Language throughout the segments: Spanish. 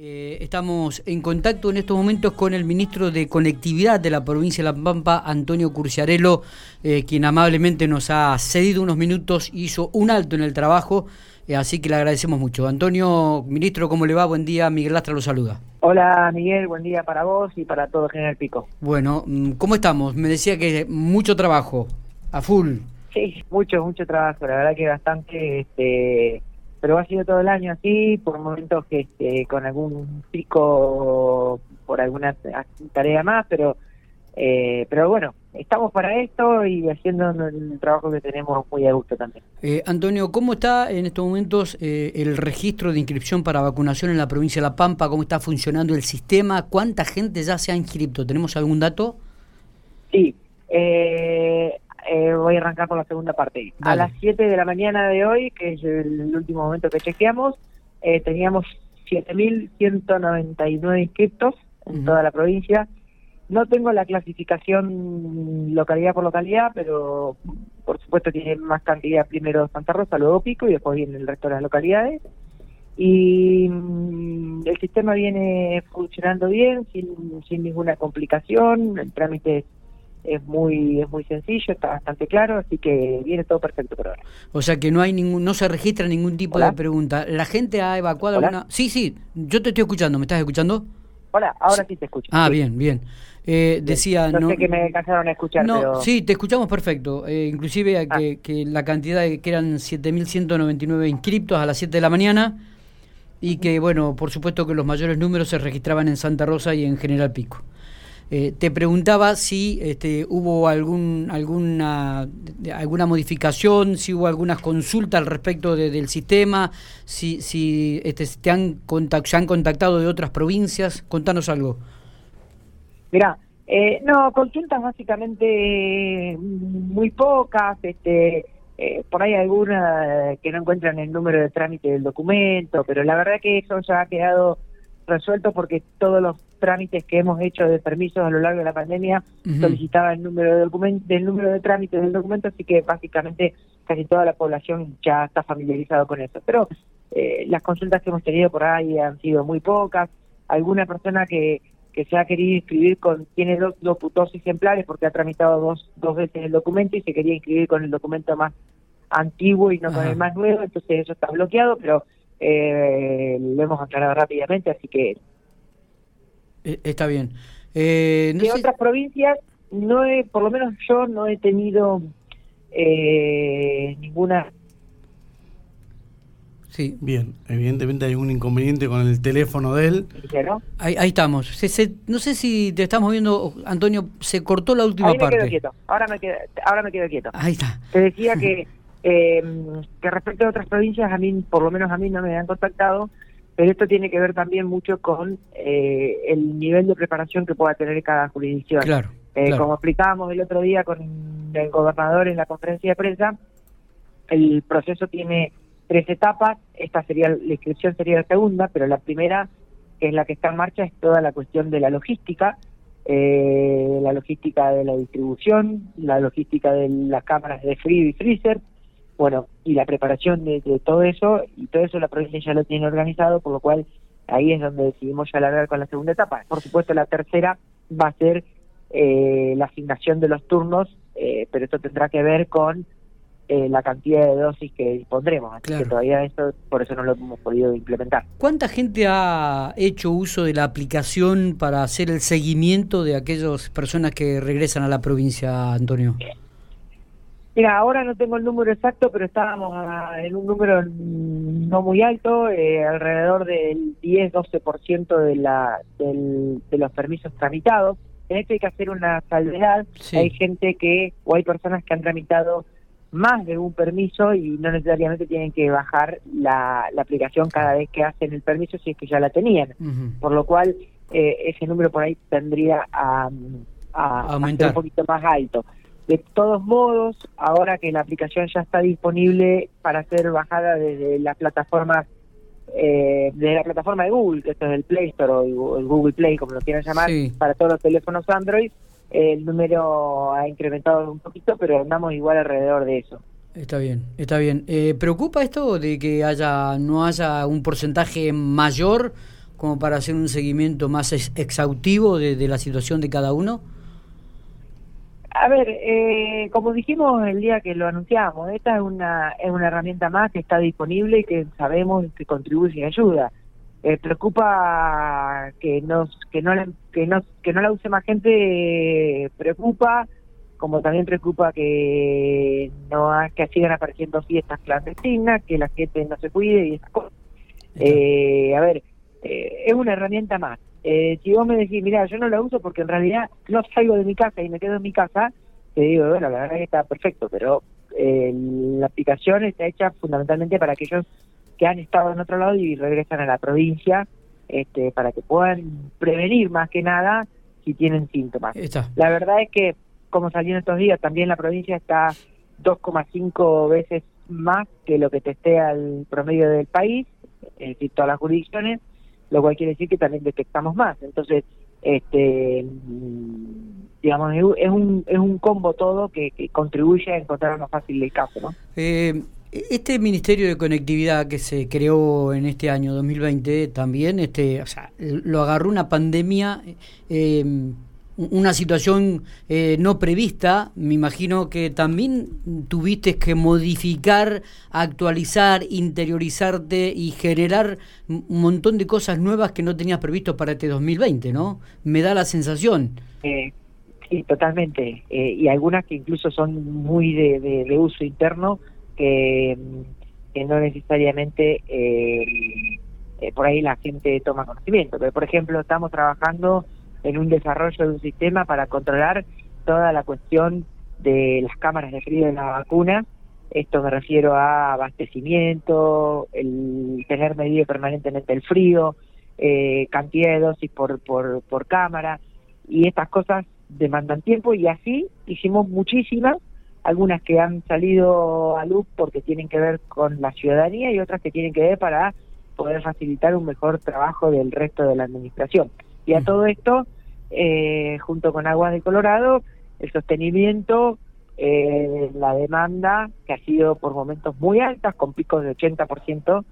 Eh, estamos en contacto en estos momentos con el ministro de Conectividad de la provincia de La Pampa, Antonio Curciarello, eh, quien amablemente nos ha cedido unos minutos, hizo un alto en el trabajo, eh, así que le agradecemos mucho. Antonio, ministro, ¿cómo le va? Buen día, Miguel Lastra lo saluda. Hola Miguel, buen día para vos y para todo General Pico. Bueno, mm, ¿cómo estamos? Me decía que mucho trabajo, a full. Sí, mucho, mucho trabajo, la verdad que bastante... Este, pero ha sido todo el año así, por momentos que este, con algún pico por alguna tarea más, pero eh, pero bueno, estamos para esto y haciendo el trabajo que tenemos muy a gusto también. Eh, Antonio, ¿cómo está en estos momentos eh, el registro de inscripción para vacunación en la provincia de La Pampa? ¿Cómo está funcionando el sistema? ¿Cuánta gente ya se ha inscrito? ¿Tenemos algún dato? Sí, eh, eh, voy a arrancar por la segunda parte. A las 7 de la mañana de hoy, que es el último momento que chequeamos, eh, teníamos 7.199 inscriptos en toda la provincia. No tengo la clasificación localidad por localidad, pero por supuesto tiene más cantidad primero Santa Rosa, luego Pico y después viene el resto de las localidades. Y mm, el sistema viene funcionando bien, sin, sin ninguna complicación, el trámite es muy es muy sencillo, está bastante claro, así que viene todo perfecto por ahora. O sea que no hay ningún no se registra ningún tipo de pregunta. ¿La gente ha evacuado alguna? Sí, sí, yo te estoy escuchando, ¿me estás escuchando? Hola, ahora sí, te escucho. Ah, bien, bien. Eh, decía no, sé que me cansaron a escuchar no pero... sí te escuchamos perfecto eh, inclusive ah. que, que, la cantidad de, que eran 7.199 inscriptos a las 7 de la mañana y que bueno por supuesto que los mayores números se registraban en Santa Rosa y en General Pico eh, te preguntaba si este, hubo algún, alguna, alguna modificación, si hubo algunas consultas al respecto del sistema, si, si este, te han se han contactado de otras provincias. Contanos algo. Mira, eh, no, consultas básicamente mm, muy pocas, este, eh, por ahí algunas que no encuentran el número de trámite del documento, pero la verdad que eso ya ha quedado resuelto porque todos los trámites que hemos hecho de permisos a lo largo de la pandemia solicitaban el número de documento, del número de trámites del documento, así que básicamente casi toda la población ya está familiarizado con eso. Pero eh, las consultas que hemos tenido por ahí han sido muy pocas. Alguna persona que, que se ha querido inscribir con tiene dos, dos, ejemplares porque ha tramitado dos, dos veces el documento y se quería inscribir con el documento más antiguo y no con el más nuevo, entonces eso está bloqueado, pero eh, lo hemos aclarado rápidamente, así que... Eh, está bien. Eh, de otras provincias, no he, por lo menos yo no he tenido eh, ninguna... Sí, bien, evidentemente hay un inconveniente con el teléfono de él. Ahí, ahí estamos. no sé si te estamos viendo, Antonio, se cortó la última ahí me parte. Quedo quieto. Ahora me quedo, ahora me quedo quieto. Ahí está. Te decía que Eh, que respecto a otras provincias, a mí, por lo menos a mí no me han contactado, pero esto tiene que ver también mucho con eh, el nivel de preparación que pueda tener cada jurisdicción. Claro, eh, Como explicábamos el otro día con el gobernador en la conferencia de prensa, el proceso tiene tres etapas, esta sería la inscripción sería la segunda, pero la primera, que es la que está en marcha, es toda la cuestión de la logística, eh, la logística de la distribución, la logística de las cámaras de frío y freezer, bueno, y la preparación de, todo eso, y todo eso la provincia ya lo tiene organizado, por lo cual ahí es donde decidimos ya alargar con la segunda etapa. Por supuesto, la tercera va a ser eh, la asignación de los turnos, eh, pero esto tendrá que ver con eh, la cantidad de dosis que dispondremos, así que todavía eso, por eso no lo hemos podido implementar. ¿Cuánta gente ha hecho uso de la aplicación para hacer el seguimiento de aquellas personas que regresan a la provincia, Antonio? Mira, ahora no tengo el número exacto, pero estábamos en un número no muy alto, eh, alrededor del 10-12% de, la, del, de los permisos tramitados. En esto hay que hacer una salvedad. Hay gente que, o hay personas que han tramitado más de un permiso y no necesariamente tienen que bajar la, aplicación cada vez que hacen el permiso si es que ya la tenían. Por lo cual, eh, ese número por ahí tendría a, a, a ser un poquito más alto. De todos modos, ahora que la aplicación ya está disponible para ser bajada desde la plataforma eh, de la plataforma de Google, que esto es el Play Store o el Google Play, como lo quieran llamar, para todos los teléfonos Android, el número ha incrementado un poquito, pero andamos igual alrededor de eso. Está bien, está bien. Eh, ¿Preocupa esto de que haya no haya un porcentaje mayor como para hacer un seguimiento más exhaustivo de, la situación de cada uno? A ver, eh, como dijimos el día que lo anunciamos, esta es una, es una herramienta más que está disponible y que sabemos que contribuye y ayuda. Eh, preocupa que nos que no que no que no la use más gente preocupa como también preocupa que no que sigan apareciendo fiestas clandestinas que la gente no se cuide y esas cosas. Eh, a ver eh, es una herramienta más eh, si vos me decís mira yo no la uso porque en realidad no salgo de mi casa y me quedo en mi casa te digo bueno la verdad que está perfecto pero la aplicación está hecha fundamentalmente para aquellos que han estado en otro lado y regresan a la provincia este, para que puedan prevenir más que nada si tienen síntomas. La verdad es que, como salió en estos días, también la provincia está 2,5 veces más que lo que testea el promedio del país, es decir, todas las jurisdicciones, lo cual quiere decir que también detectamos más. Entonces, este digamos es un es un combo todo que, contribuye a encontrar más fácil el caso no eh, este Ministerio de Conectividad que se creó en este año 2020 también, este, o sea, lo agarró una pandemia, em, una situación eh, no prevista. Me imagino que también tuviste que modificar, actualizar, interiorizarte y generar un montón de cosas nuevas que no tenías previsto para este 2020, ¿no? Me da la sensación. Eh, sí, totalmente. Eh, y algunas que incluso son muy de uso interno que, no necesariamente eh, eh, por ahí la gente toma conocimiento. Pero, por ejemplo, estamos trabajando en un desarrollo de un sistema para controlar toda la cuestión de las cámaras de frío de la vacuna. Esto me refiero a abastecimiento, el tener medido permanentemente el frío, eh, cantidad de dosis por, por, por cámara, y estas cosas demandan tiempo y así hicimos muchísimas algunas que han salido a luz porque tienen que ver con la ciudadanía y otras que tienen que ver para poder facilitar un mejor trabajo del resto de la administración. Y a mm. todo esto, eh, junto con Aguas de Colorado, el sostenimiento, eh, la demanda, que ha sido por momentos muy altas, con picos de 80%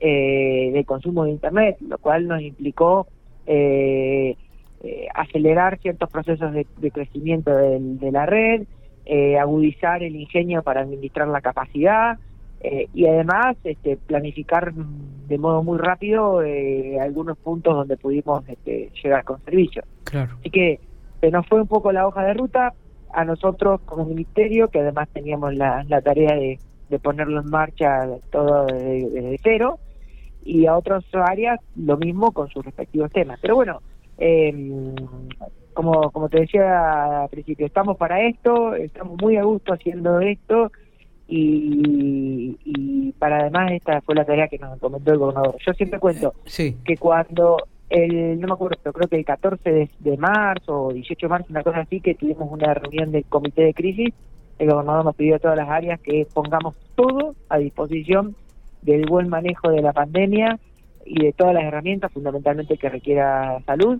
eh, de consumo de Internet, lo cual nos implicó eh, eh, acelerar ciertos procesos de, crecimiento de la red, eh, agudizar el ingenio para administrar la capacidad eh, y además este, planificar de modo muy rápido eh, algunos puntos donde pudimos este, llegar con servicio. Claro. Así que se nos fue un poco la hoja de ruta a nosotros como ministerio, que además teníamos la, tarea de, ponerlo en marcha todo desde, desde, cero, y a otras áreas lo mismo con sus respectivos temas. Pero bueno, eh, como, como te decía al principio, estamos para esto, estamos muy a gusto haciendo esto y, y para además esta fue la tarea que nos comentó el gobernador. Yo siempre cuento que cuando el, no me acuerdo, pero creo que el 14 de, marzo o 18 de marzo, una cosa así, que tuvimos una reunión del comité de crisis, el gobernador nos pidió a todas las áreas que pongamos todo a disposición del buen manejo de la pandemia y de todas las herramientas, fundamentalmente que requiera salud.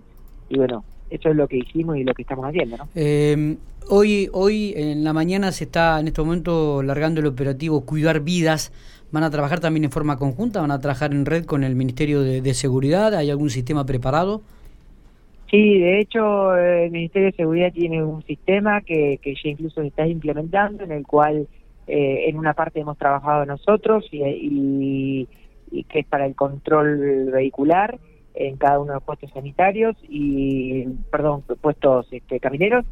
Y bueno, eso es lo que hicimos y lo que estamos haciendo. ¿no? Eh, hoy, hoy en la mañana se está en este momento largando el operativo Cuidar Vidas. ¿Van a trabajar también en forma conjunta? ¿Van a trabajar en red con el Ministerio de, Seguridad? ¿Hay algún sistema preparado? Sí, de hecho el Ministerio de Seguridad tiene un sistema que, ya incluso se está implementando, en el cual eh, en una parte hemos trabajado nosotros y, y que es para el control vehicular en cada uno de los puestos sanitarios y, perdón, puestos este, camineros.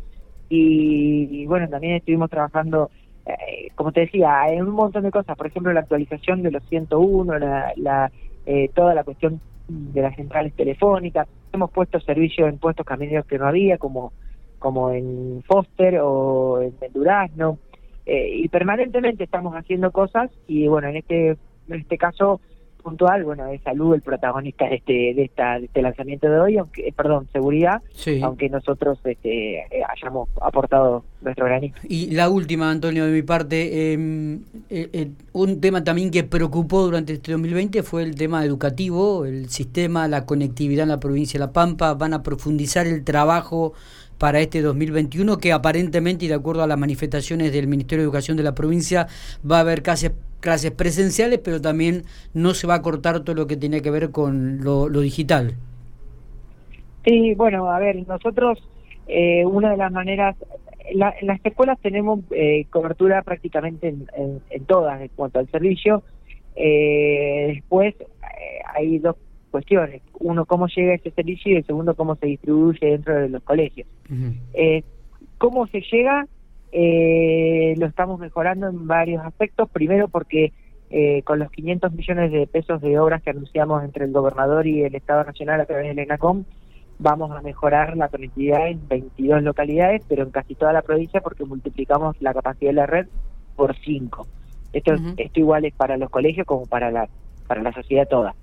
Y, bueno, también estuvimos trabajando, eh, como te decía, en un montón de cosas, por ejemplo, la actualización de los 101, la, la eh, toda la cuestión de las centrales telefónicas. Hemos puesto servicios en puestos camineros que no había, como, como en Foster o en, Durazno. Eh, y permanentemente estamos haciendo cosas y bueno, en este, en este caso puntual, bueno, de salud el protagonista de este, de esta, de este lanzamiento de hoy, aunque, eh, perdón, seguridad, aunque nosotros este, eh, hayamos aportado nuestro granito. Y la última, Antonio, de mi parte, em, eh, un tema también que preocupó durante este 2020 fue el tema educativo, el sistema, la conectividad en la provincia de La Pampa, van a profundizar el trabajo para este 2021, que aparentemente, y de acuerdo a las manifestaciones del Ministerio de Educación de la provincia, va a haber casi clases presenciales, pero también no se va a cortar todo lo que tiene que ver con lo, digital. Sí, bueno, a ver, nosotros eh, una de las maneras, en las escuelas tenemos eh, cobertura prácticamente en, todas en cuanto al servicio. Eh, después hay dos cuestiones. Uno, cómo llega ese servicio y el segundo, cómo se distribuye dentro de los colegios. eh, ¿Cómo se llega? Eh, lo estamos mejorando en varios aspectos. Primero porque eh, con los 500 millones de pesos de obras que anunciamos entre el gobernador y el Estado Nacional a través del ENACOM, vamos a mejorar la conectividad en 22 localidades, pero en casi toda la provincia porque multiplicamos la capacidad de la red por 5. Esto, esto igual es para los colegios como para la, para la sociedad toda.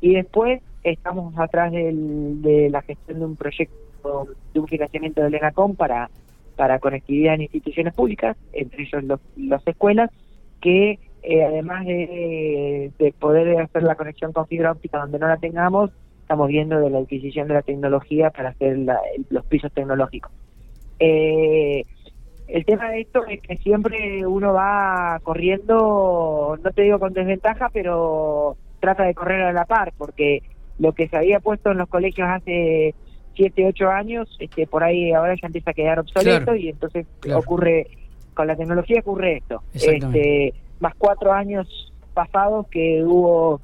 Y después estamos atrás de la gestión de un proyecto, de un financiamiento del ENACOM para, para conectividad en instituciones públicas, entre ellos los, las escuelas, que eh, además de, poder hacer la conexión con fibra óptica donde no la tengamos, estamos viendo de la adquisición de la tecnología para hacer los pisos tecnológicos. Eh, el tema de esto es que siempre uno va corriendo, no te digo con desventaja, pero trata de correr a la par, porque lo que se había puesto en los colegios hace 7, 8 años, este, por ahí ahora ya empieza a quedar obsoleto y entonces ocurre, con la tecnología ocurre esto. Este, más cuatro años pasados que hubo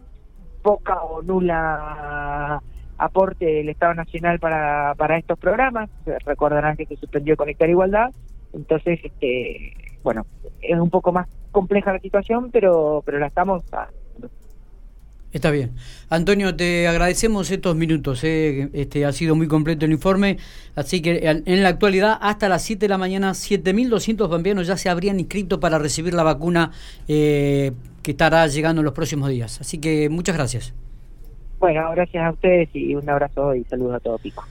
poca o nula aporte del Estado Nacional para, para estos programas. Recordarán que se suspendió Conectar Igualdad. Entonces, este, bueno, es un poco más compleja la situación, pero, pero la estamos Está bien. Antonio, te agradecemos estos minutos. Eh. Este, ha sido muy completo el informe. Así que en la actualidad, hasta las 7 de la mañana, 7.200 bambianos ya se habrían inscrito para recibir la vacuna eh, que estará llegando en los próximos días. Así que muchas gracias. Bueno, gracias a ustedes y un abrazo y saludos a todo Pico.